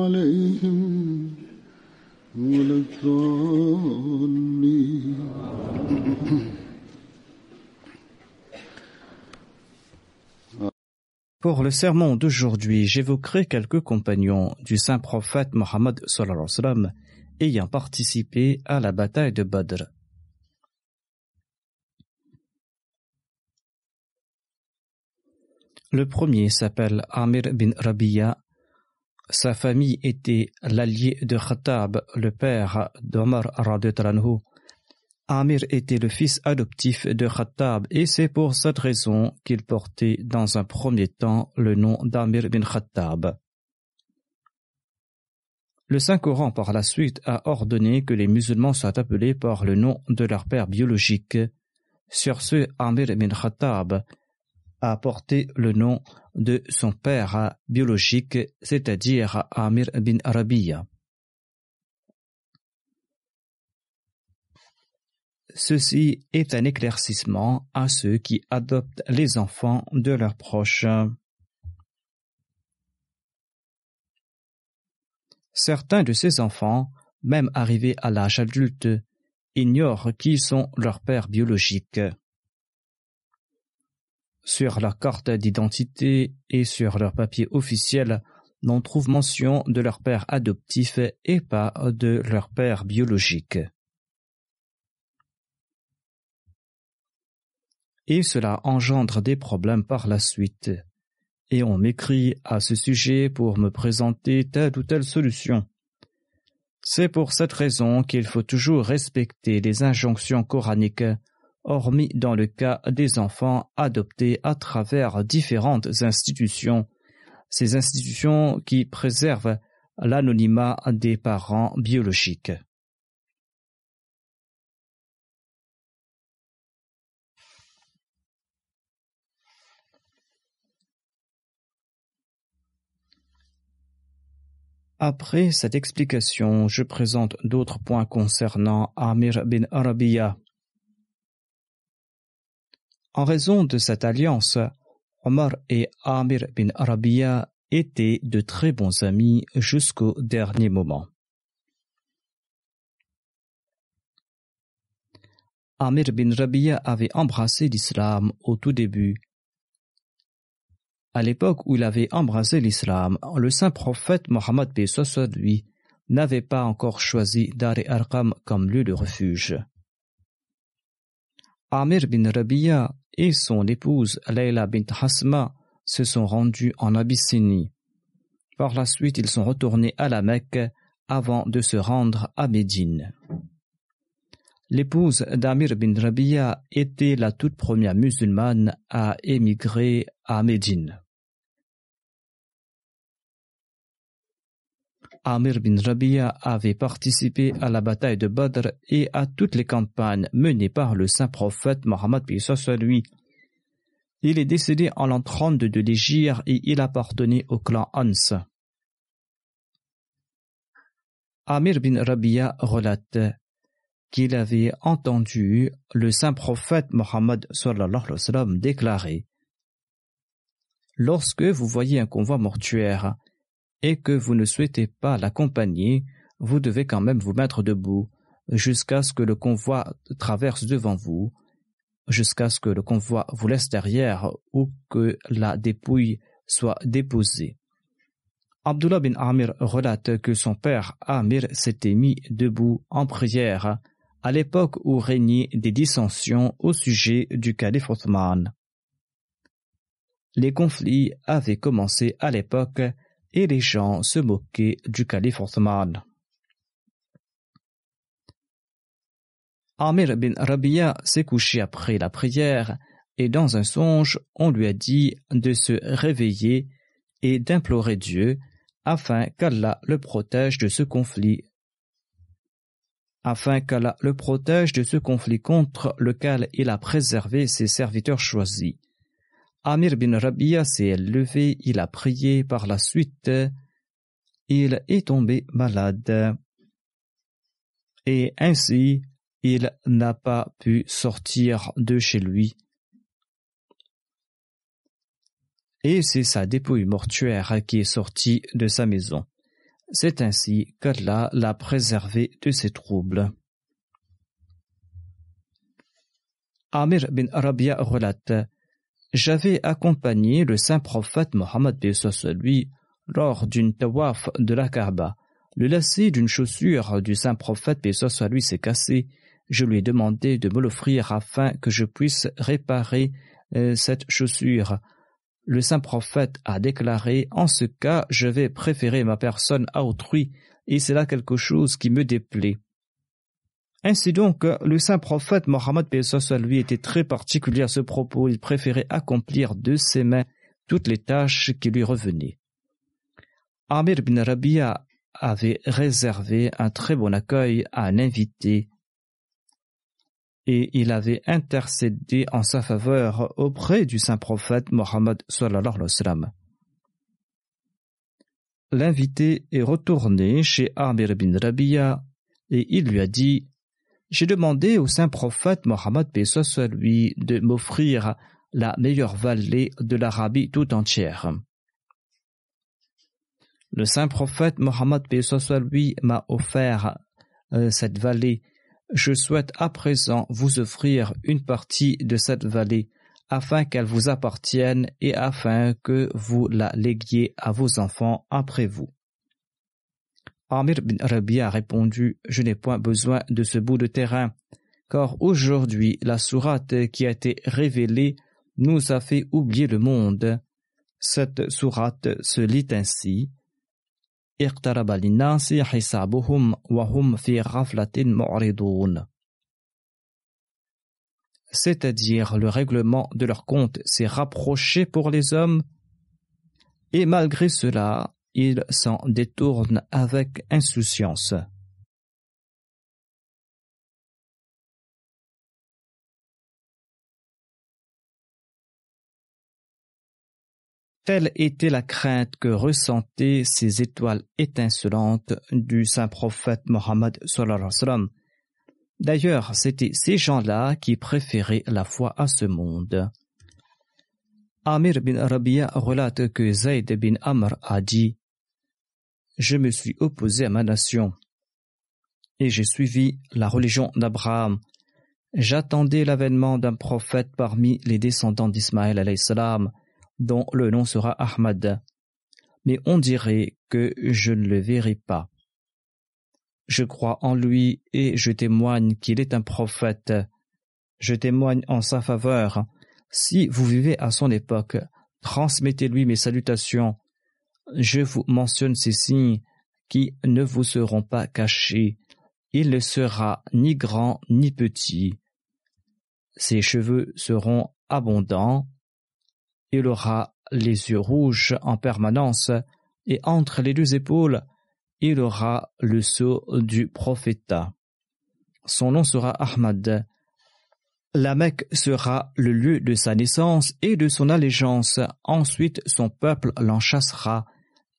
عليهم ولا الضالين Pour le sermon d'aujourd'hui, j'évoquerai quelques compagnons du saint prophète Mohammed sallallahu alayhi wa sallam ayant participé à la bataille de Badr. Le premier s'appelle Amir bin Rabi'a. sa famille était l'allié de Khattab, le père d'Omar radhiyallahu anhu. Amir était le fils adoptif de Khattab et c'est pour cette raison qu'il portait dans un premier temps le nom d'Amir bin Khattab. Le Saint-Coran par la suite a ordonné que les musulmans soient appelés par le nom de leur père biologique. Sur ce, Amir bin Khattab a porté le nom de son père biologique, c'est-à-dire Amir bin Arabiya. Ceci est un éclaircissement à ceux qui adoptent les enfants de leurs proches. Certains de ces enfants, même arrivés à l'âge adulte, ignorent qui sont leurs pères biologiques. Sur leur carte d'identité et sur leur papier officiel, on trouve mention de leur père adoptif et pas de leur père biologique. Et cela engendre des problèmes par la suite. Et on m'écrit à ce sujet pour me présenter telle ou telle solution. C'est pour cette raison qu'il faut toujours respecter les injonctions coraniques hormis dans le cas des enfants adoptés à travers différentes institutions, ces institutions qui préservent l'anonymat des parents biologiques. Après cette explication, je présente d'autres points concernant Amir bin Arabiya. En raison de cette alliance, Omar et Amir bin Arabiya étaient de très bons amis jusqu'au dernier moment. Amir bin Rabiya avait embrassé l'islam au tout début. À l'époque où il avait embrassé l'islam, le saint prophète Mohammed lui n'avait pas encore choisi Dar e Arqam comme lieu de refuge. Amir bin Rabiya et son épouse Leila bint Hasma se sont rendus en Abyssinie. Par la suite, ils sont retournés à la Mecque avant de se rendre à Médine. L'épouse d'Amir bin Rabiya était la toute première musulmane à émigrer à Médine. Amir bin Rabiya avait participé à la bataille de Badr et à toutes les campagnes menées par le saint prophète Mohammed lui. Il est décédé en l'an 32 de l'Égypte et il appartenait au clan Hans. Amir bin Rabia relate qu'il avait entendu le saint prophète Mohammed déclarer Lorsque vous voyez un convoi mortuaire et que vous ne souhaitez pas l'accompagner, vous devez quand même vous mettre debout jusqu'à ce que le convoi traverse devant vous, jusqu'à ce que le convoi vous laisse derrière ou que la dépouille soit déposée. Abdullah bin Amir relate que son père Amir s'était mis debout en prière à l'époque où régnaient des dissensions au sujet du calife Othman. Les conflits avaient commencé à l'époque et les gens se moquaient du calife Othman. Amir bin Rabia s'est couché après la prière et dans un songe, on lui a dit de se réveiller et d'implorer Dieu afin qu'Allah le protège de ce conflit. Afin qu'Allah le protège de ce conflit contre lequel il a préservé ses serviteurs choisis. Amir bin Rabia s'est levé, il a prié par la suite, il est tombé malade. Et ainsi, il n'a pas pu sortir de chez lui. Et c'est sa dépouille mortuaire qui est sortie de sa maison. C'est ainsi qu'Allah l'a préservé de ses troubles. Amir bin Arabia relate J'avais accompagné le saint prophète Mohammed lui lors d'une tawaf de la Kaaba. Le lacet d'une chaussure du saint prophète lui s'est cassé je lui ai demandé de me l'offrir afin que je puisse réparer euh, cette chaussure. Le saint prophète a déclaré En ce cas, je vais préférer ma personne à autrui, et c'est là quelque chose qui me déplaît. Ainsi donc, le saint prophète Mohammed lui était très particulier à ce propos. Il préférait accomplir de ses mains toutes les tâches qui lui revenaient. Amir bin Rabia avait réservé un très bon accueil à un invité et il avait intercédé en sa faveur auprès du saint prophète Mohammed L'invité est retourné chez Amir bin Rabia et il lui a dit J'ai demandé au saint prophète Mohammed lui de m'offrir la meilleure vallée de l'Arabie tout entière. Le saint prophète Mohammed lui m'a offert euh, cette vallée je souhaite à présent vous offrir une partie de cette vallée afin qu'elle vous appartienne et afin que vous la léguiez à vos enfants après vous. Amir bin Rabi a répondu Je n'ai point besoin de ce bout de terrain, car aujourd'hui la sourate qui a été révélée nous a fait oublier le monde. Cette sourate se lit ainsi. C'est-à-dire le règlement de leur compte s'est rapproché pour les hommes, et malgré cela, ils s'en détournent avec insouciance. Telle était la crainte que ressentaient ces étoiles étincelantes du saint prophète Mohammed. D'ailleurs, c'était ces gens-là qui préféraient la foi à ce monde. Amir bin Rabia relate que Zayd bin Amr a dit Je me suis opposé à ma nation et j'ai suivi la religion d'Abraham. J'attendais l'avènement d'un prophète parmi les descendants d'Ismaël dont le nom sera Ahmad. Mais on dirait que je ne le verrai pas. Je crois en lui et je témoigne qu'il est un prophète. Je témoigne en sa faveur. Si vous vivez à son époque, transmettez-lui mes salutations. Je vous mentionne ces signes qui ne vous seront pas cachés. Il ne sera ni grand ni petit. Ses cheveux seront abondants, il aura les yeux rouges en permanence, et entre les deux épaules, il aura le sceau du prophète. Son nom sera Ahmad. La Mecque sera le lieu de sa naissance et de son allégeance. Ensuite, son peuple l'enchassera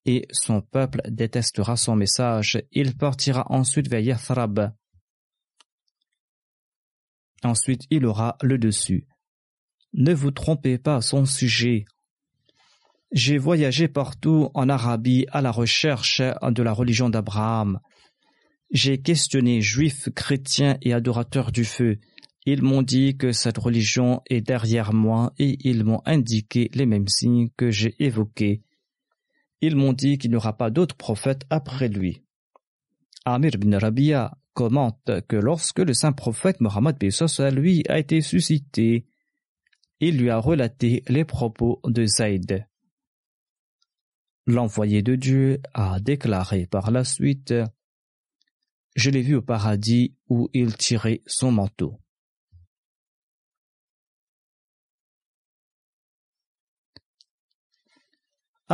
et son peuple détestera son message. Il partira ensuite vers Yathrab. Ensuite, il aura le dessus. Ne vous trompez pas son sujet. J'ai voyagé partout en Arabie à la recherche de la religion d'Abraham. J'ai questionné juifs, chrétiens et adorateurs du feu. Ils m'ont dit que cette religion est derrière moi et ils m'ont indiqué les mêmes signes que j'ai évoqués. Ils m'ont dit qu'il n'y aura pas d'autre prophète après lui. Amir bin Rabia commente que lorsque le saint prophète Mohammed à lui a été suscité, il lui a relaté les propos de Zayd. L'envoyé de Dieu a déclaré par la suite Je l'ai vu au paradis où il tirait son manteau.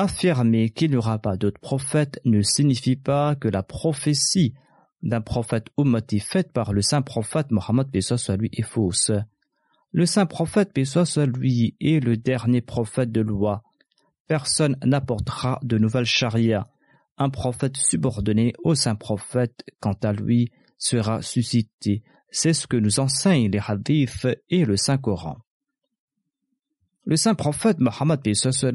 Affirmer qu'il n'y aura pas d'autre prophète ne signifie pas que la prophétie d'un prophète ummati faite par le saint prophète Mohammed soit lui est fausse. Le saint prophète soit lui est le dernier prophète de loi. Personne n'apportera de nouvelles charia. Un prophète subordonné au saint prophète, quant à lui, sera suscité. C'est ce que nous enseignent les hadiths et le Saint Coran. Le saint prophète Mohammed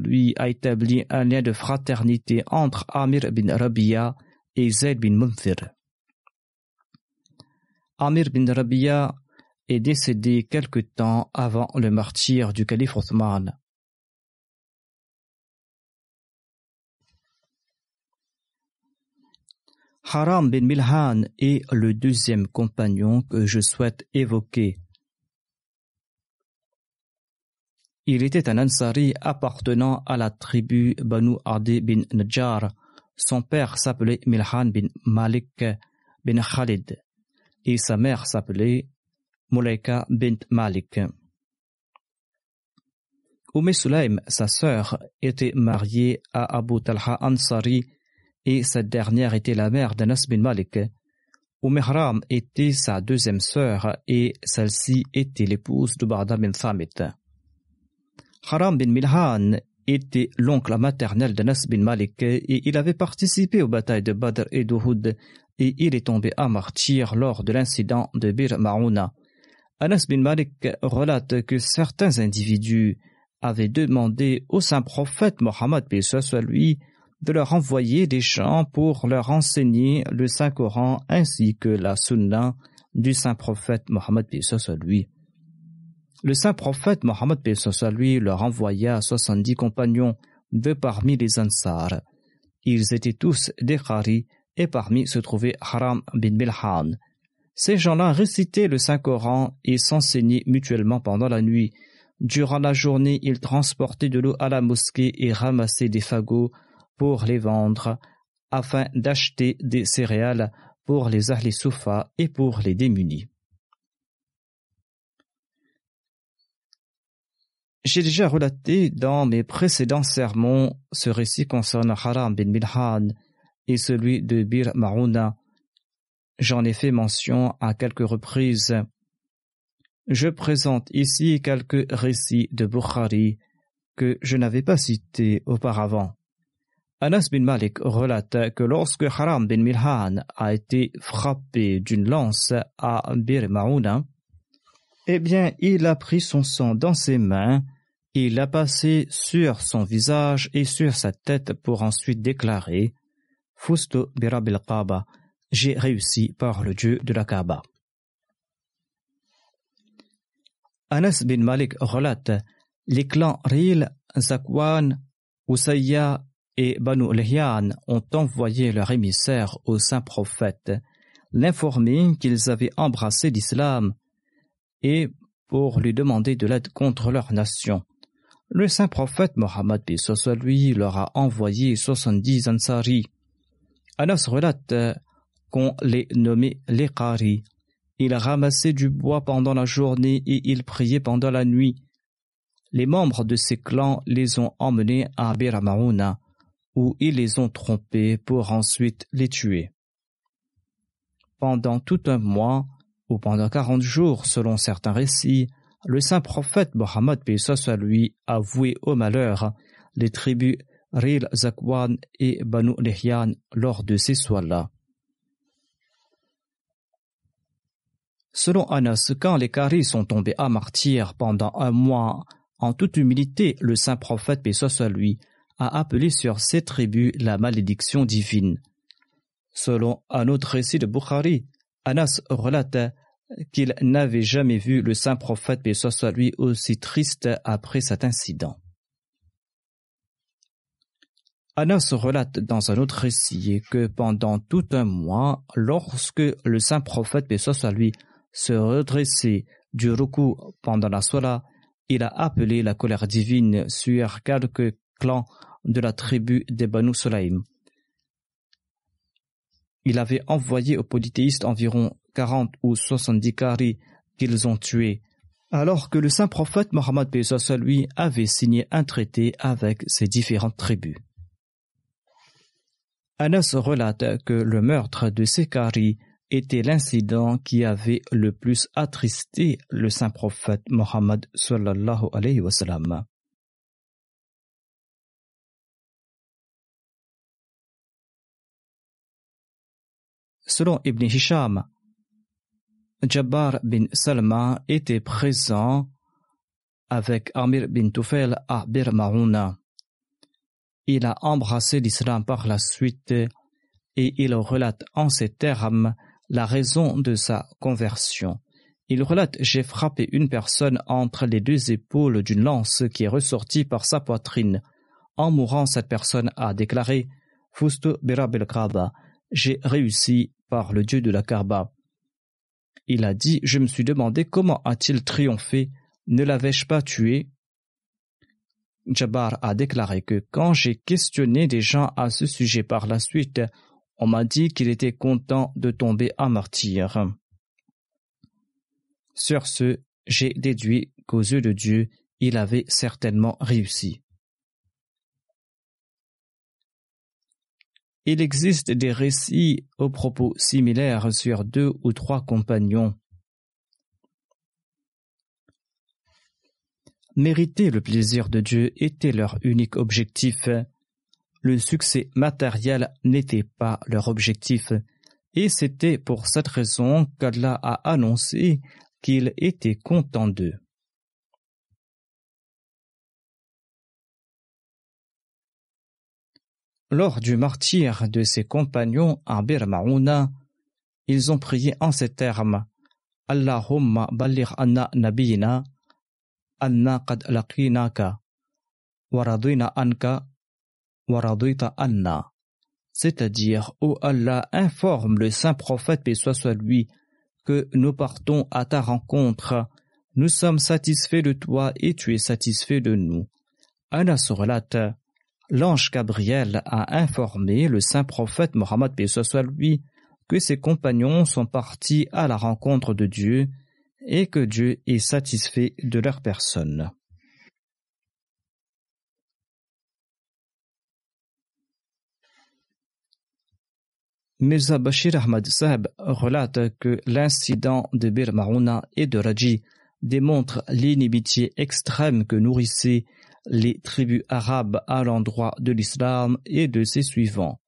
lui a établi un lien de fraternité entre Amir bin Rabia et Zayd bin Munthir. Amir bin Rabia est décédé quelque temps avant le martyr du calife Othman. Haram bin Milhan est le deuxième compagnon que je souhaite évoquer. Il était un Ansari appartenant à la tribu Banu Adi bin Najjar. Son père s'appelait Milhan bin Malik bin Khalid et sa mère s'appelait Mulaika bint Malik. Umm Sulaim, sa sœur, était mariée à Abu Talha Ansari et cette dernière était la mère d'Anas bin Malik. Haram était sa deuxième sœur et celle-ci était l'épouse de Barda bin Thamit. Haram bin Milhan était l'oncle maternel d'Anas bin Malik et il avait participé aux batailles de Badr et d'Uhud et il est tombé à martyr lors de l'incident de Bir Marouna. Anas bin Malik relate que certains individus avaient demandé au saint prophète Mohammed soit lui de leur envoyer des gens pour leur enseigner le Saint Coran ainsi que la Sunna du saint prophète Mohammed soit lui. Le saint prophète Mohammed lui leur envoya soixante-dix compagnons de parmi les Ansar. Ils étaient tous des Khari et parmi se trouvait Haram bin Milhan. Ces gens-là récitaient le Saint-Coran et s'enseignaient mutuellement pendant la nuit. Durant la journée, ils transportaient de l'eau à la mosquée et ramassaient des fagots pour les vendre afin d'acheter des céréales pour les Ahli Soufa et pour les démunis. J'ai déjà relaté dans mes précédents sermons ce récit concernant Haram bin Milhan et celui de Bir Marouna. J'en ai fait mention à quelques reprises. Je présente ici quelques récits de Bukhari que je n'avais pas cités auparavant. Anas bin Malik relate que lorsque Haram bin Milhan a été frappé d'une lance à Bir Marouna, eh bien, il a pris son sang dans ses mains il l'a passé sur son visage et sur sa tête pour ensuite déclarer Fusto birabil Kaaba, j'ai réussi par le Dieu de la Kaaba. Anas bin Malik relate les clans Ril, Zakwan, Usayya et Banu Lihyan ont envoyé leur émissaire au saint prophète, l'informer qu'ils avaient embrassé l'islam et pour lui demander de l'aide contre leur nation. Le saint prophète Mohammed lui leur a envoyé soixante-dix Ansari. Anas relate qu'on les nommait les Qari. Ils ramassaient du bois pendant la journée et ils priaient pendant la nuit. Les membres de ces clans les ont emmenés à Biramaouna, où ils les ont trompés pour ensuite les tuer. Pendant tout un mois, pendant quarante jours, selon certains récits, le saint prophète Mohammed soit lui a voué au malheur les tribus Ril Zakwan et Banu Lihyan lors de ces soins-là. Selon Anas, quand les Karis sont tombés à martyr pendant un mois, en toute humilité, le saint prophète, lui, a appelé sur ces tribus la malédiction divine. Selon un autre récit de Bukhari, Anas relate qu'il n'avait jamais vu le saint prophète, soit lui, aussi triste après cet incident. Anas relate dans un autre récit que pendant tout un mois, lorsque le saint prophète, soit lui, se redresser du roku pendant la sola, il a appelé la colère divine sur quelques clans de la tribu des Banu Sulaim. Il avait envoyé aux polythéistes environ 40 ou 70 caris qu'ils ont tués, alors que le saint prophète Mohammed lui avait signé un traité avec ces différentes tribus. Anas relate que le meurtre de ces caris était l'incident qui avait le plus attristé le saint prophète Mohammed sallallahu alayhi wa sallam. Selon Ibn Hisham, Jabbar bin Salma était présent avec Amir bin Tufail à Bir Il a embrassé l'islam par la suite et il relate en ces termes la raison de sa conversion. Il relate J'ai frappé une personne entre les deux épaules d'une lance qui est ressortie par sa poitrine. En mourant, cette personne a déclaré Fustu Birabil Kaaba, j'ai réussi par le Dieu de la Kaaba. Il a dit Je me suis demandé comment a-t-il triomphé Ne l'avais-je pas tué? Jabbar a déclaré que quand j'ai questionné des gens à ce sujet par la suite, on m'a dit qu'il était content de tomber à martyr. Sur ce, j'ai déduit qu'aux yeux de Dieu, il avait certainement réussi. Il existe des récits aux propos similaires sur deux ou trois compagnons. Mériter le plaisir de Dieu était leur unique objectif le succès matériel n'était pas leur objectif, et c'était pour cette raison qu'Allah a annoncé qu'il était content d'eux. Lors du martyr de ses compagnons à Bir ils ont prié en ces termes. Allahumma ballir anna nabiyina anna qad laqinaka wa anka Anna, c'est-à-dire, ô Allah, informe le saint prophète, paix soit lui, que nous partons à ta rencontre, nous sommes satisfaits de toi et tu es satisfait de nous. Allah se relate, l'ange Gabriel a informé le saint prophète Mohammed, lui, que ses compagnons sont partis à la rencontre de Dieu et que Dieu est satisfait de leur personne. Mirza Bashir Ahmad Sahib relate que l'incident de Bir et de Raji démontre l'inimitié extrême que nourrissaient les tribus arabes à l'endroit de l'islam et de ses suivants.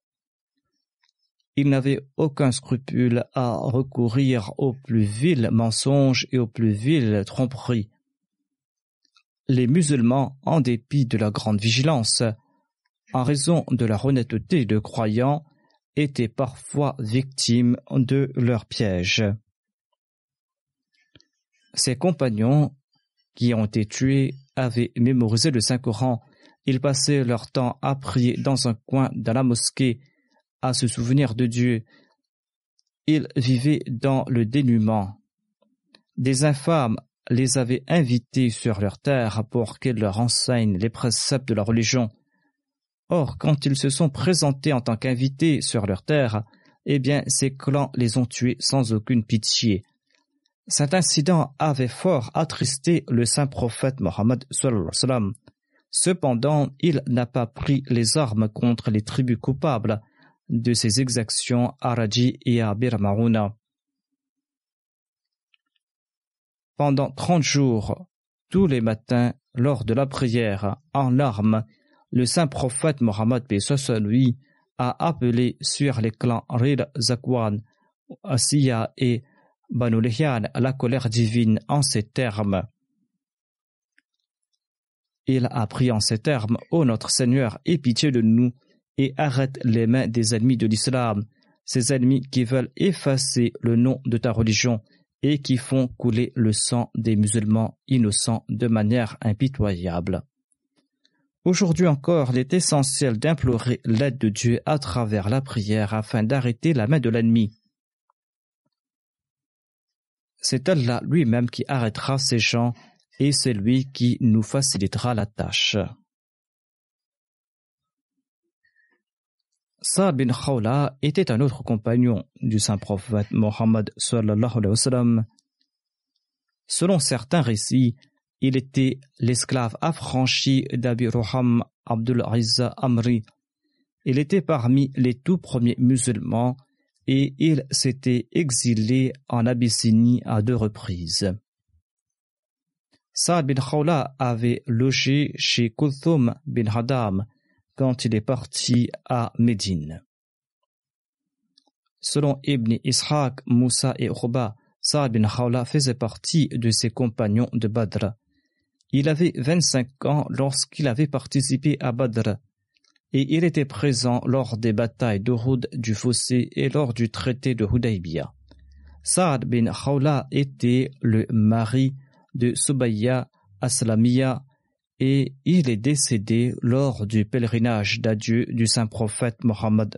Ils n'avaient aucun scrupule à recourir aux plus vils mensonges et aux plus viles tromperies. Les musulmans, en dépit de la grande vigilance, en raison de la honnêteté de croyants, étaient parfois victimes de leurs pièges. Ses compagnons, qui ont été tués, avaient mémorisé le Saint-Coran. Ils passaient leur temps à prier dans un coin de la mosquée, à se souvenir de Dieu. Ils vivaient dans le dénuement. Des infâmes les avaient invités sur leur terre pour qu'ils leur enseignent les préceptes de la religion. Or, quand ils se sont présentés en tant qu'invités sur leur terre, eh bien, ces clans les ont tués sans aucune pitié. Cet incident avait fort attristé le saint prophète Mohammed. Cependant, il n'a pas pris les armes contre les tribus coupables de ces exactions à Raji et à Bir pendant trente jours, tous les matins, lors de la prière, en larmes, le saint prophète Mohammed lui a appelé sur les clans Rir Zakwan, Asiya et Banu à la colère divine en ces termes. Il a pris en ces termes, Ô notre Seigneur, aie pitié de nous et arrête les mains des ennemis de l'islam, ces ennemis qui veulent effacer le nom de ta religion et qui font couler le sang des musulmans innocents de manière impitoyable. Aujourd'hui encore, il est essentiel d'implorer l'aide de Dieu à travers la prière afin d'arrêter la main de l'ennemi. C'est Allah lui-même qui arrêtera ces gens et c'est lui qui nous facilitera la tâche. Saad bin Khawla était un autre compagnon du saint prophète Mohammed Selon certains récits, il était l'esclave affranchi d'Abi Roham Abdul Rizza Amri. Il était parmi les tout premiers musulmans et il s'était exilé en Abyssinie à deux reprises. Saad bin Khawla avait logé chez Kulthum bin Hadam quand il est parti à Médine. Selon Ibn Ishaq, Moussa et Ruba, Saad bin Khawla faisait partie de ses compagnons de Badr. Il avait 25 ans lorsqu'il avait participé à Badr et il était présent lors des batailles d'Uhud du Fossé et lors du traité de Hudaybiyah. Saad bin Khawla était le mari de Subayya Aslamiya et il est décédé lors du pèlerinage d'adieu du saint prophète Mohammed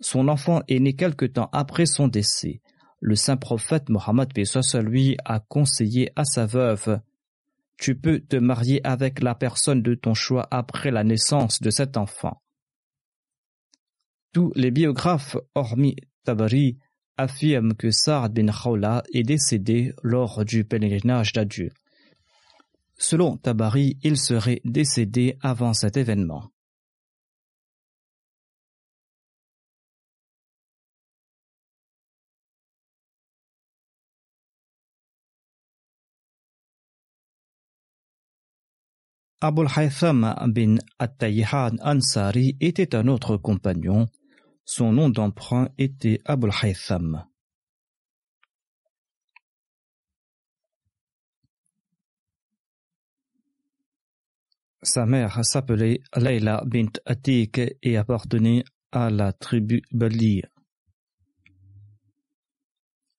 Son enfant est né quelque temps après son décès. Le saint prophète Mohammed lui a conseillé à sa veuve Tu peux te marier avec la personne de ton choix après la naissance de cet enfant. Tous les biographes, hormis Tabari, affirment que Saad bin Khawla est décédé lors du pèlerinage d'adieu. Selon Tabari, il serait décédé avant cet événement. Abul Haytham bin At-Tayyihan Ansari était un autre compagnon. Son nom d'emprunt était Abul Haytham. Sa mère s'appelait Layla bint Atik et appartenait à la tribu Bali.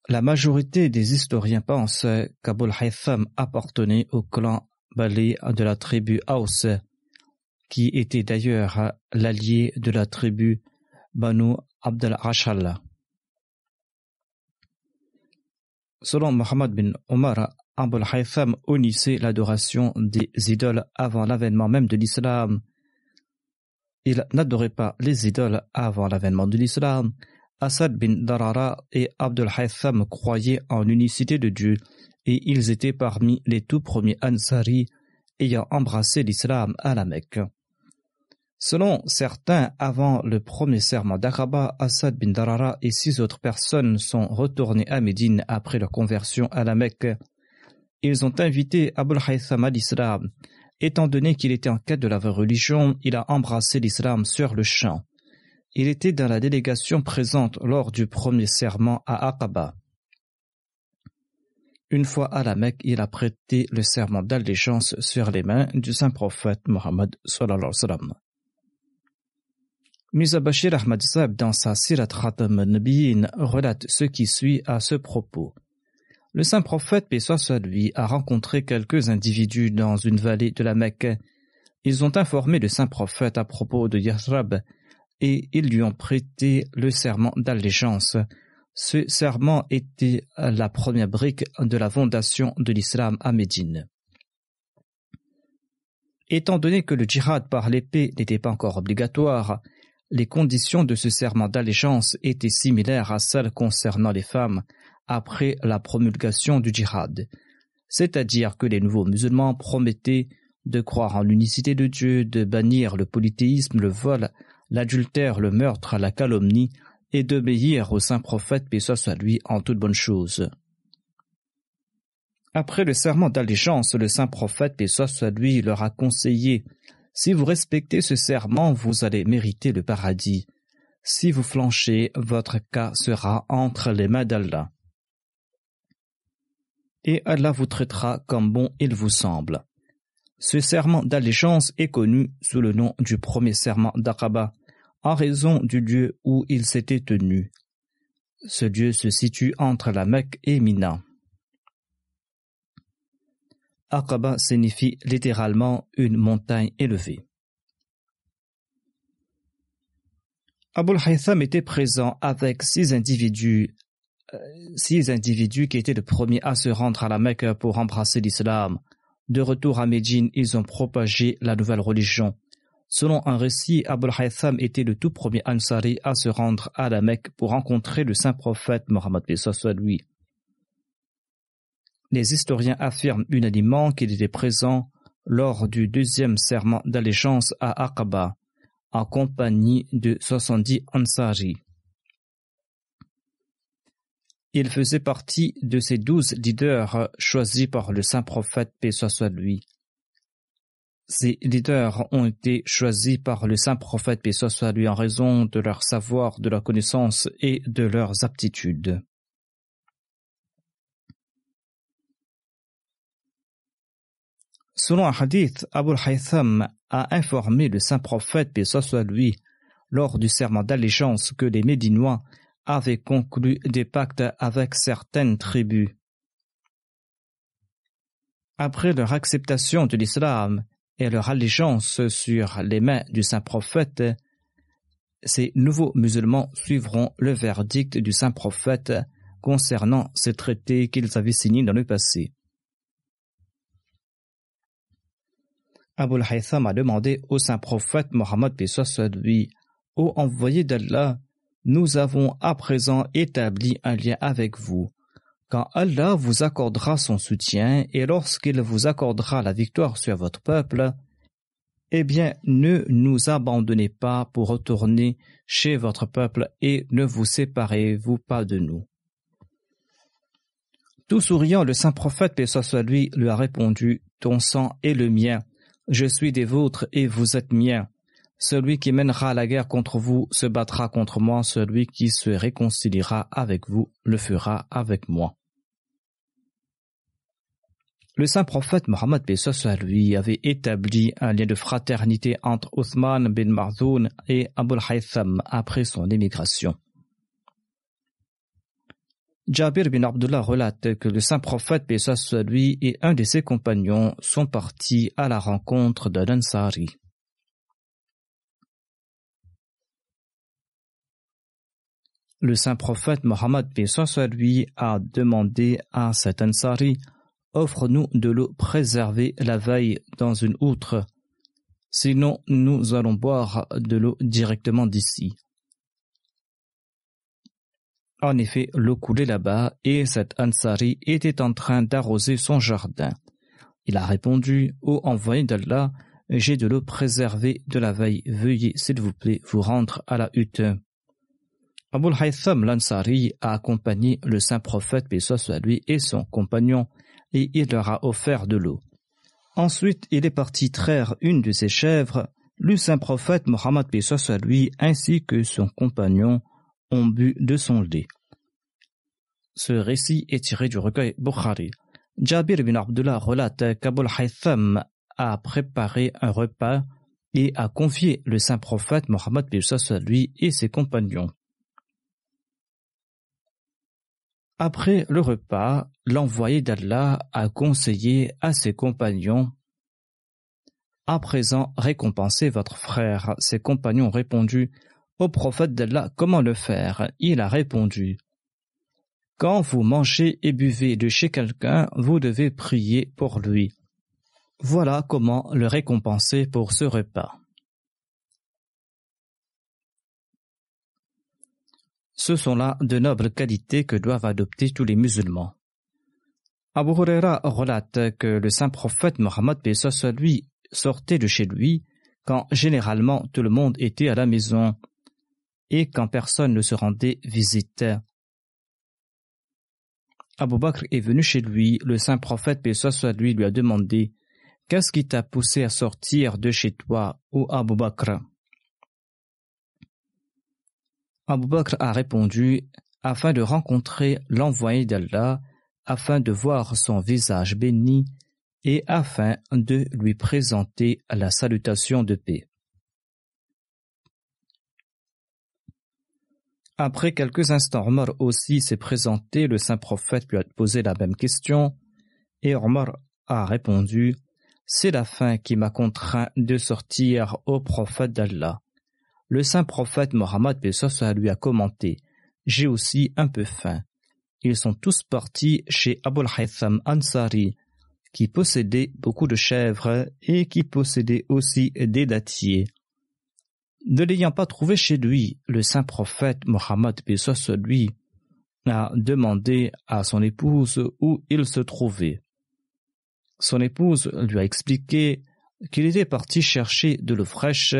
La majorité des historiens pensent qu'Abul Haytham appartenait au clan Bali de la tribu Aus, qui était d'ailleurs l'allié de la tribu Banu Abdel Rashal. Selon Muhammad bin Omar, Abul Haytham unissait l'adoration des idoles avant l'avènement même de l'islam. Il n'adorait pas les idoles avant l'avènement de l'islam. Assad bin Darara et Abdul Haytham croyaient en l'unicité de Dieu et ils étaient parmi les tout premiers Ansari ayant embrassé l'islam à la Mecque. Selon certains, avant le premier serment d'Aqaba, Assad bin Darara et six autres personnes sont retournés à Médine après leur conversion à la Mecque ils ont invité Abul Haytham à l'islam. Étant donné qu'il était en quête de la vraie religion, il a embrassé l'islam sur le champ. Il était dans la délégation présente lors du premier serment à Aqaba. Une fois à la Mecque, il a prêté le serment d'allégeance sur les mains du saint prophète Mohammed sallallahu Bashir Ahmad Zab dans sa Sirat Khatam Nabiyin relate ce qui suit à ce propos. Le saint prophète, paix soit lui, a rencontré quelques individus dans une vallée de la Mecque. Ils ont informé le saint prophète à propos de Yasrab et ils lui ont prêté le serment d'allégeance. Ce serment était la première brique de la fondation de l'islam à Médine. Étant donné que le djihad par l'épée n'était pas encore obligatoire, les conditions de ce serment d'allégeance étaient similaires à celles concernant les femmes, après la promulgation du djihad, c'est-à-dire que les nouveaux musulmans promettaient de croire en l'unicité de Dieu, de bannir le polythéisme, le vol, l'adultère, le meurtre, la calomnie, et d'obéir au saint prophète paix soit lui en toute bonne chose. Après le serment d'allégeance, le saint prophète, paix soit lui, leur a conseillé Si vous respectez ce serment, vous allez mériter le paradis. Si vous flanchez, votre cas sera entre les mains d'Allah. Et Allah vous traitera comme bon il vous semble. Ce serment d'allégeance est connu sous le nom du premier serment d'Aqaba, en raison du lieu où il s'était tenu. Ce lieu se situe entre la Mecque et Mina. Aqaba signifie littéralement une montagne élevée. Abul Haytham était présent avec six individus, euh, six individus qui étaient les premiers à se rendre à la Mecque pour embrasser l'islam. De retour à Médine, ils ont propagé la nouvelle religion. Selon un récit, Abul Haytham était le tout premier Ansari à se rendre à la Mecque pour rencontrer le saint prophète Mohammed lui. Les historiens affirment unanimement qu'il était présent lors du deuxième serment d'allégeance à Aqaba, en compagnie de 70 Ansari. Il faisait partie de ces douze leaders choisis par le saint prophète, paix soit. Ces leaders ont été choisis par le saint prophète, paix soit lui, en raison de leur savoir, de leur connaissance et de leurs aptitudes. Selon un hadith, Abu Haytham a informé le saint prophète, paix soit lui, lors du serment d'allégeance que les Médinois avaient conclu des pactes avec certaines tribus. Après leur acceptation de l'islam et leur allégeance sur les mains du saint prophète, ces nouveaux musulmans suivront le verdict du saint prophète concernant ces traités qu'ils avaient signés dans le passé. Abul Haytham a demandé au saint prophète Mohammed lui, Ô envoyé d'Allah, nous avons à présent établi un lien avec vous. Quand Allah vous accordera son soutien et lorsqu'il vous accordera la victoire sur votre peuple, eh bien, ne nous abandonnez pas pour retourner chez votre peuple et ne vous séparez-vous pas de nous. Tout souriant, le saint prophète, paix soit lui, lui a répondu, Ton sang est le mien, je suis des vôtres et vous êtes miens. Celui qui mènera la guerre contre vous se battra contre moi, celui qui se réconciliera avec vous le fera avec moi. Le saint prophète Mohammed à lui avait établi un lien de fraternité entre Othman bin Marzoun et Abul Haytham après son émigration. Jabir bin Abdullah relate que le saint prophète, soit lui, et un de ses compagnons sont partis à la rencontre de. Le saint prophète Mohammed, lui, a demandé à cet Ansari Offre-nous de l'eau préservée la veille dans une outre, sinon nous allons boire de l'eau directement d'ici. En effet, l'eau coulait là-bas et cet Ansari était en train d'arroser son jardin. Il a répondu Ô envoyé d'Allah, j'ai de l'eau préservée de la veille. Veuillez, s'il vous plaît, vous rendre à la hutte. Abul Haytham l'Ansari a accompagné le saint prophète, paix lui, et son compagnon, et il leur a offert de l'eau. Ensuite, il est parti traire une de ses chèvres. Le saint prophète Mohammed, paix lui, ainsi que son compagnon, ont bu de son lait. Ce récit est tiré du recueil Bukhari. Jabir bin Abdullah relate qu'Abul Haytham a préparé un repas et a confié le saint prophète Mohammed lui et ses compagnons. Après le repas, l'envoyé d'Allah a conseillé à ses compagnons À présent, récompensez votre frère. Ses compagnons ont répondu au prophète d'Allah comment le faire? Il a répondu Quand vous mangez et buvez de chez quelqu'un, vous devez prier pour lui. Voilà comment le récompenser pour ce repas. Ce sont là de nobles qualités que doivent adopter tous les musulmans. Abu Huraira relate que le saint prophète Mohammed lui sortait de chez lui quand généralement tout le monde était à la maison et quand personne ne se rendait visite. Abu Bakr est venu chez lui, le saint prophète, soit lui, lui a demandé Qu'est-ce qui t'a poussé à sortir de chez toi, ô Abu Bakr? Abu Bakr a répondu afin de rencontrer l'envoyé d'Allah, afin de voir son visage béni et afin de lui présenter la salutation de paix. Après quelques instants, Omar aussi s'est présenté, le saint prophète lui a posé la même question, et Omar a répondu C'est la faim qui m'a contraint de sortir au prophète d'Allah. Le saint prophète Mohammed lui a commenté J'ai aussi un peu faim. Ils sont tous partis chez Abul Haytham Ansari, qui possédait beaucoup de chèvres et qui possédait aussi des dattiers. Ne l'ayant pas trouvé chez lui, le saint prophète Mohammed lui a demandé à son épouse où il se trouvait. Son épouse lui a expliqué qu'il était parti chercher de l'eau fraîche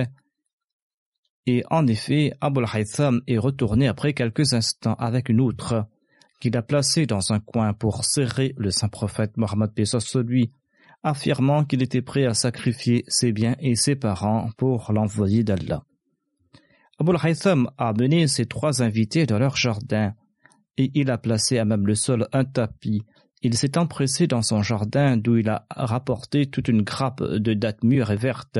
et en effet, Abul Haytham est retourné après quelques instants avec une outre qu'il a placée dans un coin pour serrer le saint prophète Mohammed lui, affirmant qu'il était prêt à sacrifier ses biens et ses parents pour l'envoyer d'Allah. Abul Haytham a amené ses trois invités dans leur jardin et il a placé à même le sol un tapis. Il s'est empressé dans son jardin d'où il a rapporté toute une grappe de dattes mûres et vertes.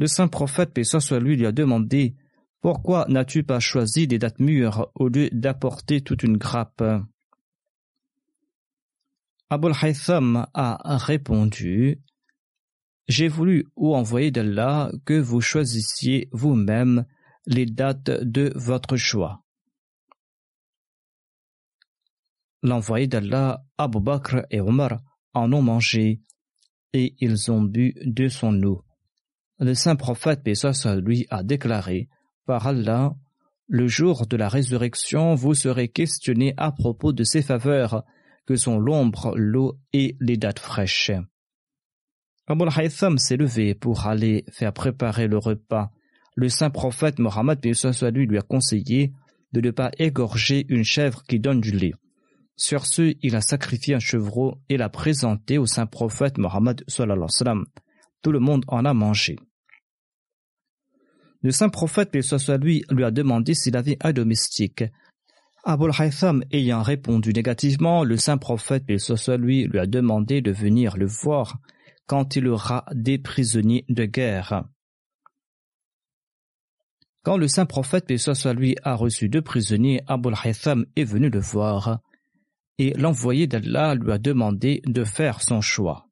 Le saint prophète, paix soit lui, lui a demandé Pourquoi n'as-tu pas choisi des dattes mûres au lieu d'apporter toute une grappe? Abul Haytham a répondu J'ai voulu, ô envoyé d'Allah, que vous choisissiez vous-même les dates de votre choix. L'envoyé d'Allah, Abu Bakr et Omar, en ont mangé, et ils ont bu de son eau. Le saint prophète Pessoa lui a déclaré Par Allah, le jour de la résurrection, vous serez questionné à propos de ces faveurs que sont l'ombre, l'eau et les dates fraîches. Abul Haytham s'est levé pour aller faire préparer le repas. Le saint prophète Mohammed lui lui a conseillé de ne pas égorger une chèvre qui donne du lait. Sur ce, il a sacrifié un chevreau et l'a présenté au saint prophète Mohammed Tout le monde en a mangé. Le saint prophète, soit lui, a demandé s'il avait un domestique. Abul Haytham ayant répondu négativement, le saint prophète, paix soit lui, a demandé de venir le voir quand il aura des prisonniers de guerre. Quand le saint prophète, paix soit lui, a reçu deux prisonniers, Abul Haytham est venu le voir, et l'envoyé d'Allah lui a demandé de faire son choix.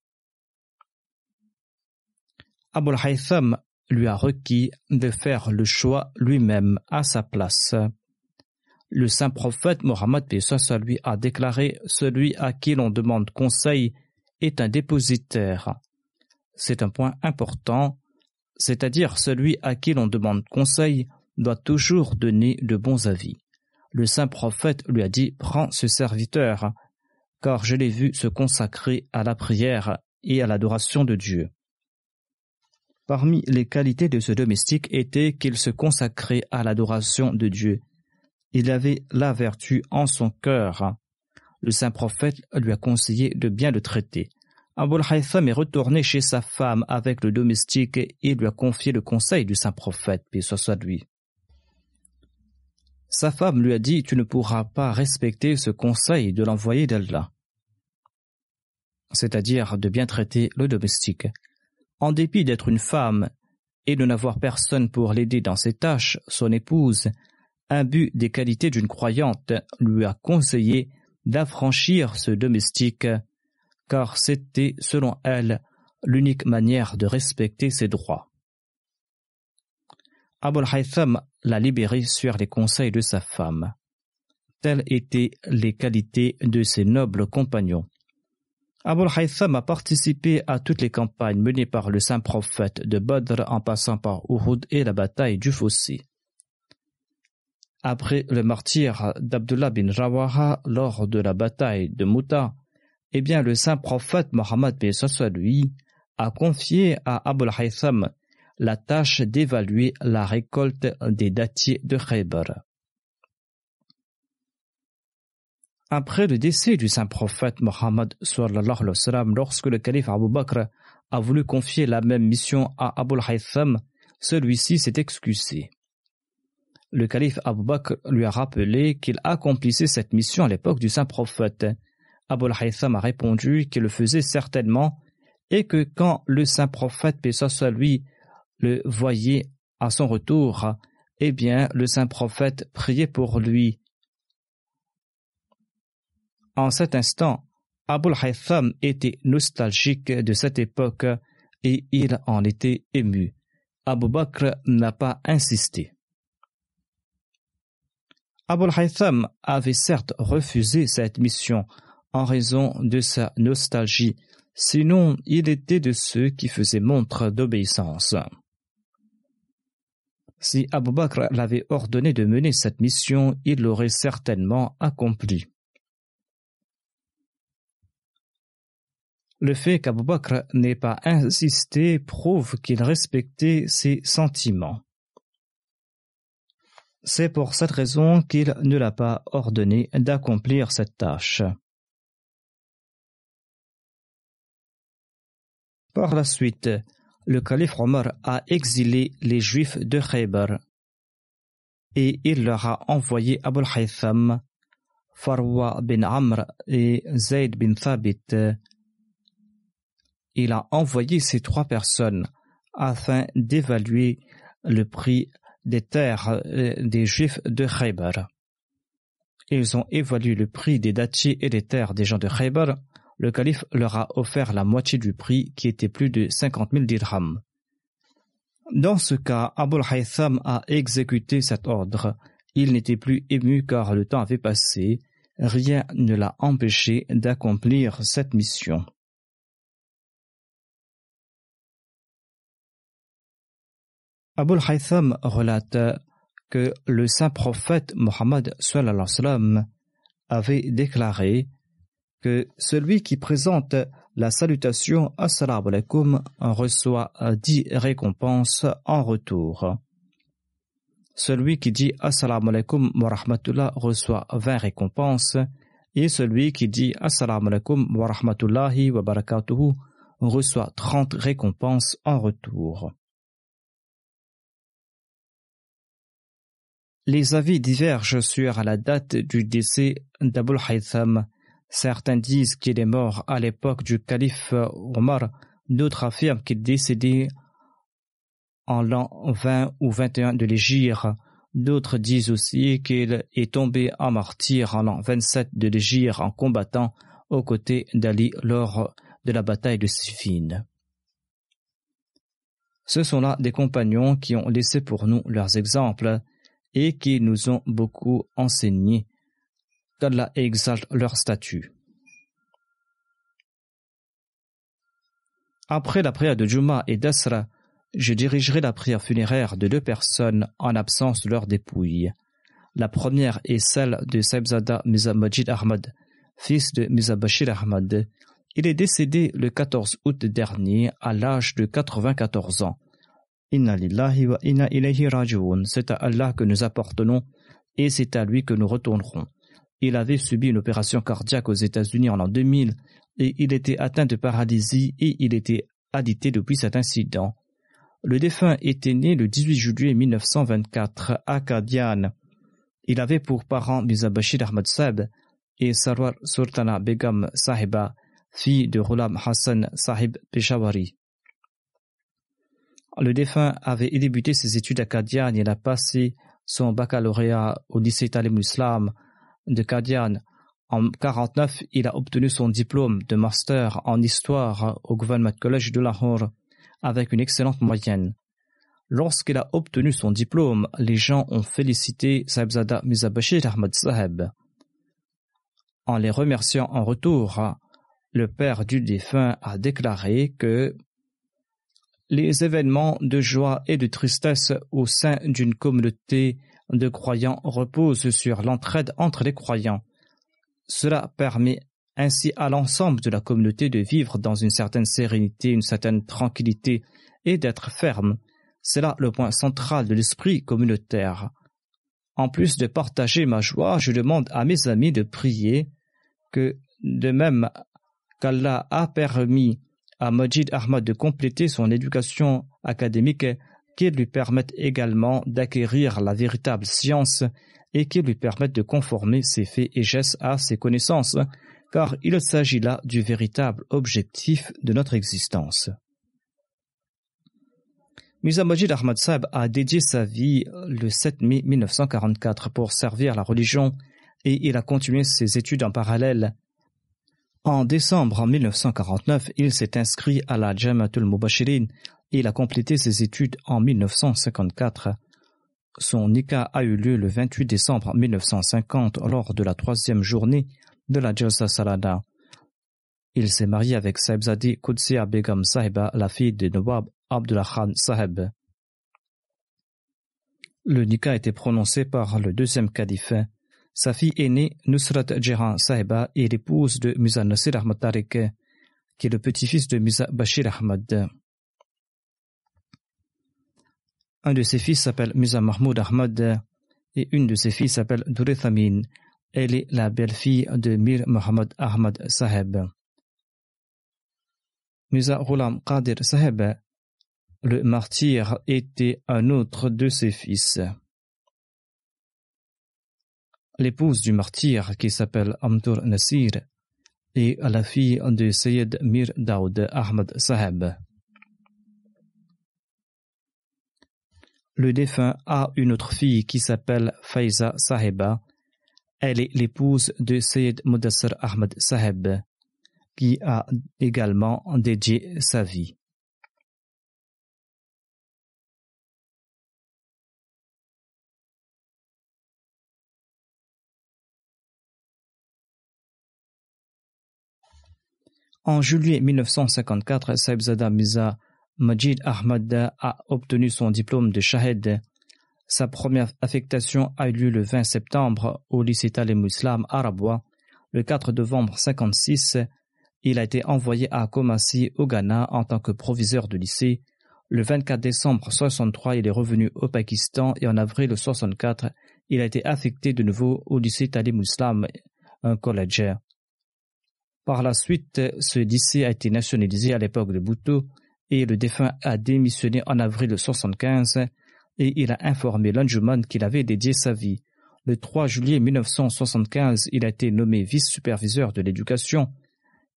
Abul Haytham lui a requis de faire le choix lui-même à sa place. Le saint prophète Mohammed lui a déclaré Celui à qui l'on demande conseil est un dépositaire. C'est un point important, c'est-à-dire celui à qui l'on demande conseil doit toujours donner de bons avis. Le saint prophète lui a dit Prends ce serviteur, car je l'ai vu se consacrer à la prière et à l'adoration de Dieu. Parmi les qualités de ce domestique était qu'il se consacrait à l'adoration de Dieu. Il avait la vertu en son cœur. Le saint prophète lui a conseillé de bien le traiter. Abul Haytham est retourné chez sa femme avec le domestique et lui a confié le conseil du saint prophète, puis soit soit lui. Sa femme lui a dit Tu ne pourras pas respecter ce conseil de l'envoyé d'Allah, c'est-à-dire de bien traiter le domestique. En dépit d'être une femme et de n'avoir personne pour l'aider dans ses tâches, son épouse, but des qualités d'une croyante, lui a conseillé d'affranchir ce domestique, car c'était, selon elle, l'unique manière de respecter ses droits. Abul Haytham l'a libéré sur les conseils de sa femme. Telles étaient les qualités de ses nobles compagnons. Abul Haytham a participé à toutes les campagnes menées par le saint prophète de Badr en passant par Uhud et la bataille du Fossé. Après le martyr d'Abdullah bin Rawaha lors de la bataille de Mouta, eh bien le saint prophète Mohammed lui a confié à Abul Haytham la tâche d'évaluer la récolte des dattiers de Khaybar. Après le décès du saint prophète Mohammed, lorsque le calife Abu Bakr a voulu confier la même mission à Abu Haytham, celui-ci s'est excusé. Le calife Abu Bakr lui a rappelé qu'il accomplissait cette mission à l'époque du saint prophète. Abu Haytham a répondu qu'il le faisait certainement et que quand le saint prophète, paix soit lui, le voyait à son retour, eh bien, le saint prophète priait pour lui. En cet instant, Abul Haytham était nostalgique de cette époque et il en était ému. Abu Bakr n'a pas insisté. Abul Haytham avait certes refusé cette mission en raison de sa nostalgie, sinon il était de ceux qui faisaient montre d'obéissance. Si Abu Bakr l'avait ordonné de mener cette mission, il l'aurait certainement accomplie. Le fait qu'Abu Bakr n'ait pas insisté prouve qu'il respectait ses sentiments. C'est pour cette raison qu'il ne l'a pas ordonné d'accomplir cette tâche. Par la suite, le calife Omar a exilé les Juifs de Khaybar et il leur a envoyé Abul Haytham, Farwa bin Amr et Zayd bin Thabit. Il a envoyé ces trois personnes afin d'évaluer le prix des terres euh, des Juifs de Khaybar. Ils ont évalué le prix des dattiers et des terres des gens de Khaybar le calife leur a offert la moitié du prix qui était plus de cinquante mille dirhams. Dans ce cas, Abul Haytham a exécuté cet ordre. Il n'était plus ému car le temps avait passé. Rien ne l'a empêché d'accomplir cette mission. Abul Haytham relate que le saint prophète Mohammed avait déclaré que celui qui présente la salutation Assalamu alaikum reçoit dix récompenses en retour. Celui qui dit Assalamu alaikum wa reçoit vingt récompenses et celui qui dit Assalamu alaikum wa rahmatullahi wa barakatuhu reçoit trente récompenses en retour. Les avis divergent sur la date du décès d'Abul Haytham Certains disent qu'il est mort à l'époque du calife Omar, d'autres affirment qu'il est décédé en l'an 20 ou 21 de l'Égypte. D'autres disent aussi qu'il est tombé en martyr en l'an 27 de l'Égypte en combattant aux côtés d'Ali lors de la bataille de Siffin. Ce sont là des compagnons qui ont laissé pour nous leurs exemples et qui nous ont beaucoup enseigné qu'Allah exalte leur statut. Après la prière de Juma et d'Asra, je dirigerai la prière funéraire de deux personnes en absence de leur dépouille. La première est celle de Saibzada Miza Majid Ahmad, fils de Miza Bashir Ahmad. Il est décédé le 14 août dernier à l'âge de 94 ans. Inna lillahi wa inna ilayhi raji'un. C'est à Allah que nous appartenons et c'est à lui que nous retournerons. Il avait subi une opération cardiaque aux États-Unis en l'an 2000 et il était atteint de paralysie et il était addité depuis cet incident. Le défunt était né le 18 juillet 1924 à Kadian. Il avait pour parents Mizabashir Ahmad Saab et Sarwar Sultana Begum Sahiba, fille de Ghulam Hassan Sahib Peshawari. Le défunt avait débuté ses études à Kadian et a passé son baccalauréat au lycée Talim Islam de Kadian. En 49, il a obtenu son diplôme de master en histoire au Government College de Lahore avec une excellente moyenne. Lorsqu'il a obtenu son diplôme, les gens ont félicité Saibzada Mizabashir Ahmad Saheb. En les remerciant en retour, le père du défunt a déclaré que les événements de joie et de tristesse au sein d'une communauté de croyants reposent sur l'entraide entre les croyants. Cela permet ainsi à l'ensemble de la communauté de vivre dans une certaine sérénité, une certaine tranquillité et d'être ferme. C'est là le point central de l'esprit communautaire. En plus de partager ma joie, je demande à mes amis de prier que de même qu'Allah a permis à Majid Ahmad de compléter son éducation académique, qu'il lui permette également d'acquérir la véritable science et qu'il lui permette de conformer ses faits et gestes à ses connaissances, car il s'agit là du véritable objectif de notre existence. Mirza Majid Ahmad Saab a dédié sa vie le 7 mai 1944 pour servir la religion et il a continué ses études en parallèle. En décembre 1949, il s'est inscrit à la Jamatul Mubashirin et il a complété ses études en 1954. Son nikah a eu lieu le 28 décembre 1950 lors de la troisième journée de la Jalsa Salada. Il s'est marié avec Saibzadi Qudsiya Begum Sahiba, la fille de Nawab Abdullah Khan Saheb. Le nikah a été prononcé par le deuxième calife. Sa fille aînée, Nusrat Jehan Sahiba, est l'épouse de Musa Nasir Ahmad Tariq, qui est le petit-fils de Musa Bashir Ahmad. Un de ses fils s'appelle Musa Mahmoud Ahmad et une de ses filles s'appelle Durethamin. Elle est la belle-fille de Mir Mohammad Ahmad Saheb. Musa Ghulam Qadir Saheb le martyr était un autre de ses fils. L'épouse du martyr, qui s'appelle Amtur Nasir, est la fille de Sayyid Mir Daoud Ahmad Saheb. Le défunt a une autre fille qui s'appelle Faiza Saheba. Elle est l'épouse de Sayyid Mudassar Ahmad Saheb, qui a également dédié sa vie. En juillet 1954, Saibzada Miza Majid Ahmad a obtenu son diplôme de Shahed. Sa première affectation a eu lieu le 20 septembre au lycée Talem Islam Arabois. Le 4 novembre 1956, il a été envoyé à Kumasi au Ghana en tant que proviseur de lycée. Le 24 décembre 1963, il est revenu au Pakistan et en avril 1964, il a été affecté de nouveau au lycée Talim Islam, un collège. Par la suite, ce lycée a été nationalisé à l'époque de Bhutto et le défunt a démissionné en avril 1975 et il a informé l'Anjuman qu'il avait dédié sa vie. Le 3 juillet 1975, il a été nommé vice-superviseur de l'éducation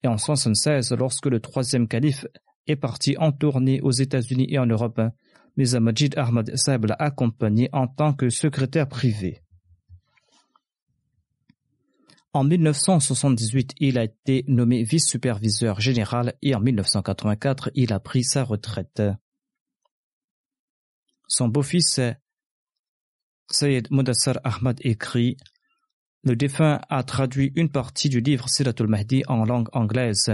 et en 1976, lorsque le troisième calife est parti en tournée aux États-Unis et en Europe, Majid Ahmad Saib l'a accompagné en tant que secrétaire privé. En 1978, il a été nommé vice-superviseur général et en 1984, il a pris sa retraite. Son beau-fils, Sayed Mudassar Ahmad, écrit Le défunt a traduit une partie du livre Siratul Mahdi en langue anglaise.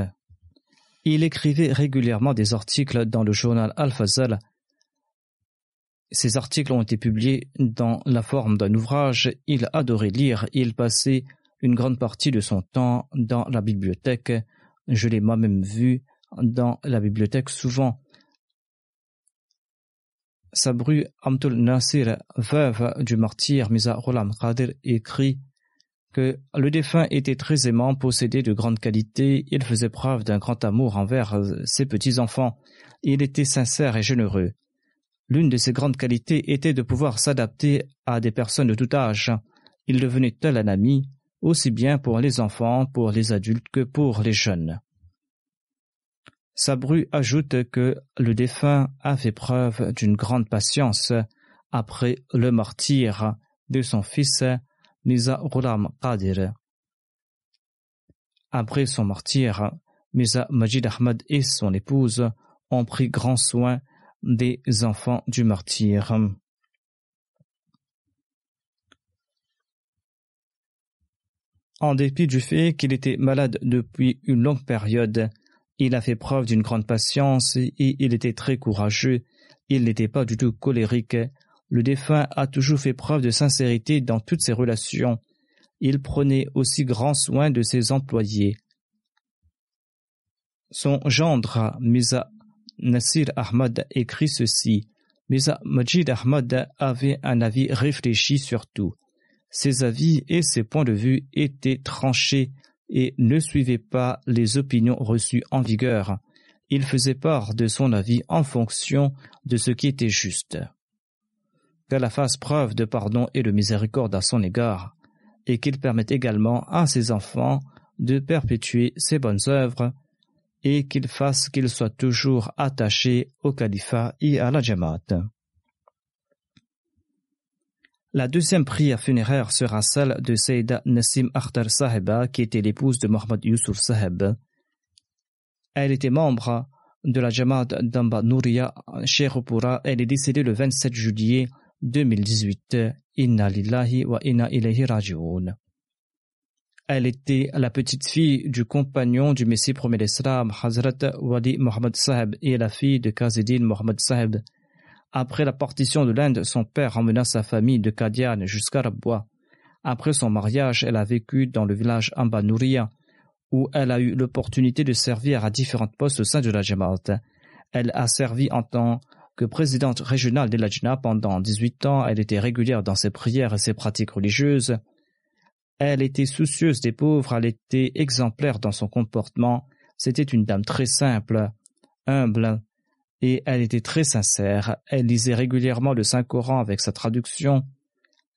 Il écrivait régulièrement des articles dans le journal Al-Fazal. Ces articles ont été publiés dans la forme d'un ouvrage. Il adorait lire. Il passait une grande partie de son temps dans la bibliothèque. Je l'ai moi-même vu dans la bibliothèque souvent. Sabru Amtul Nasir, veuve du martyr Misa Ghulam Qadir, écrit que le défunt était très aimant, possédait de grandes qualités, il faisait preuve d'un grand amour envers ses petits-enfants, il était sincère et généreux. L'une de ses grandes qualités était de pouvoir s'adapter à des personnes de tout âge. Il devenait tel un ami, aussi bien pour les enfants, pour les adultes que pour les jeunes. Sabru ajoute que le défunt a fait preuve d'une grande patience après le martyr de son fils Miza Ghulam Qadir. Après son martyr, Miza Majid Ahmad et son épouse ont pris grand soin des enfants du martyr. En dépit du fait qu'il était malade depuis une longue période, il a fait preuve d'une grande patience et il était très courageux. Il n'était pas du tout colérique. Le défunt a toujours fait preuve de sincérité dans toutes ses relations. Il prenait aussi grand soin de ses employés. Son gendre, Misa Nasir Ahmad, écrit ceci. Misa Majid Ahmad avait un avis réfléchi sur tout. Ses avis et ses points de vue étaient tranchés et ne suivait pas les opinions reçues en vigueur. Il faisait part de son avis en fonction de ce qui était juste. Qu'Allah fasse preuve de pardon et de miséricorde à son égard, et qu'il permette également à ses enfants de perpétuer ses bonnes œuvres, et qu'il fasse qu'ils soient toujours attachés au califat et à la Jamaat. La deuxième prière funéraire sera celle de Sayyida Nassim Akhtar Saheba, qui était l'épouse de Mohamed Yusuf Saheb. Elle était membre de la Jamaat d'Amba Nouria Sherupura. Elle est décédée le 27 juillet 2018. Inna lillahi wa inna ilayhi raji'un. Elle était la petite fille du compagnon du Messie premier d'Islam, Hazrat Wali Mohamed Saheb, et la fille de Qazidin Mohamed Saheb, après la partition de l'Inde, son père emmena sa famille de Kadian jusqu'à Rabwa. Après son mariage, elle a vécu dans le village Ambanouria, où elle a eu l'opportunité de servir à différents postes au sein de la Jamaat. Elle a servi en tant que présidente régionale de l'Ajna pendant 18 ans. Elle était régulière dans ses prières et ses pratiques religieuses. Elle était soucieuse des pauvres, elle était exemplaire dans son comportement. C'était une dame très simple, humble, et elle était très sincère. Elle lisait régulièrement le Saint-Coran avec sa traduction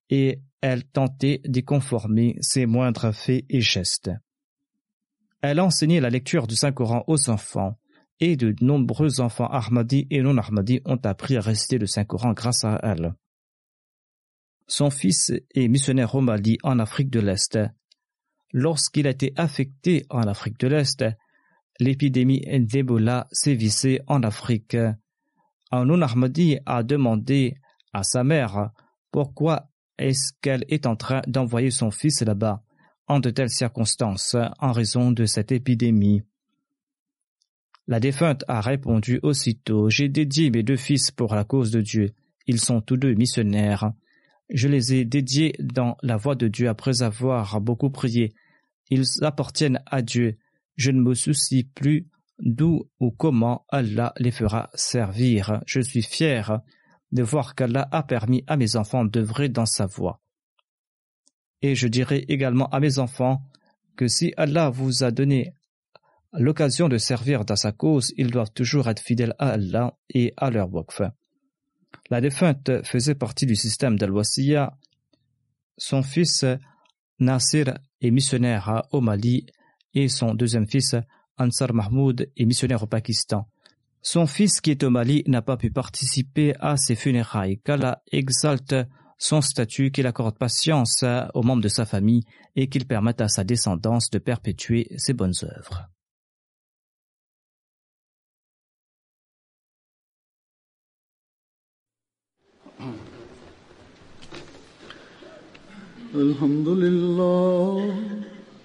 et elle tentait d'y conformer ses moindres faits et gestes. Elle enseignait la lecture du Saint-Coran aux enfants et de nombreux enfants Ahmadis et non Ahmadis ont appris à réciter le Saint-Coran grâce à elle. Son fils est missionnaire au Mali en Afrique de l'Est. Lorsqu'il a été affecté en Afrique de l'Est, l'épidémie d'Ebola sévissait en Afrique. Anoun Ahmadi a demandé à sa mère pourquoi est-ce qu'elle est en train d'envoyer son fils là-bas en de telles circonstances en raison de cette épidémie. La défunte a répondu aussitôt J'ai dédié mes deux fils pour la cause de Dieu. Ils sont tous deux missionnaires. Je les ai dédiés dans la voie de Dieu après avoir beaucoup prié. Ils appartiennent à Dieu je ne me soucie plus d'où ou comment Allah les fera servir. Je suis fier de voir qu'Allah a permis à mes enfants d'œuvrer dans sa voie. Et je dirai également à mes enfants que si Allah vous a donné l'occasion de servir dans sa cause, ils doivent toujours être fidèles à Allah et à leur waqf. La défunte faisait partie du système d'Al-Wasiya. Son fils Nasir est missionnaire au Mali et son deuxième fils, Ansar Mahmoud, est missionnaire au Pakistan. Son fils, qui est au Mali, n'a pas pu participer à ses funérailles. qu'Allah exalte son statut, qu'il accorde patience aux membres de sa famille et qu'il permette à sa descendance de perpétuer ses bonnes œuvres.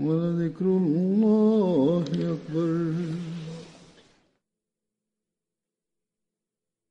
ولذكر الله أكبر.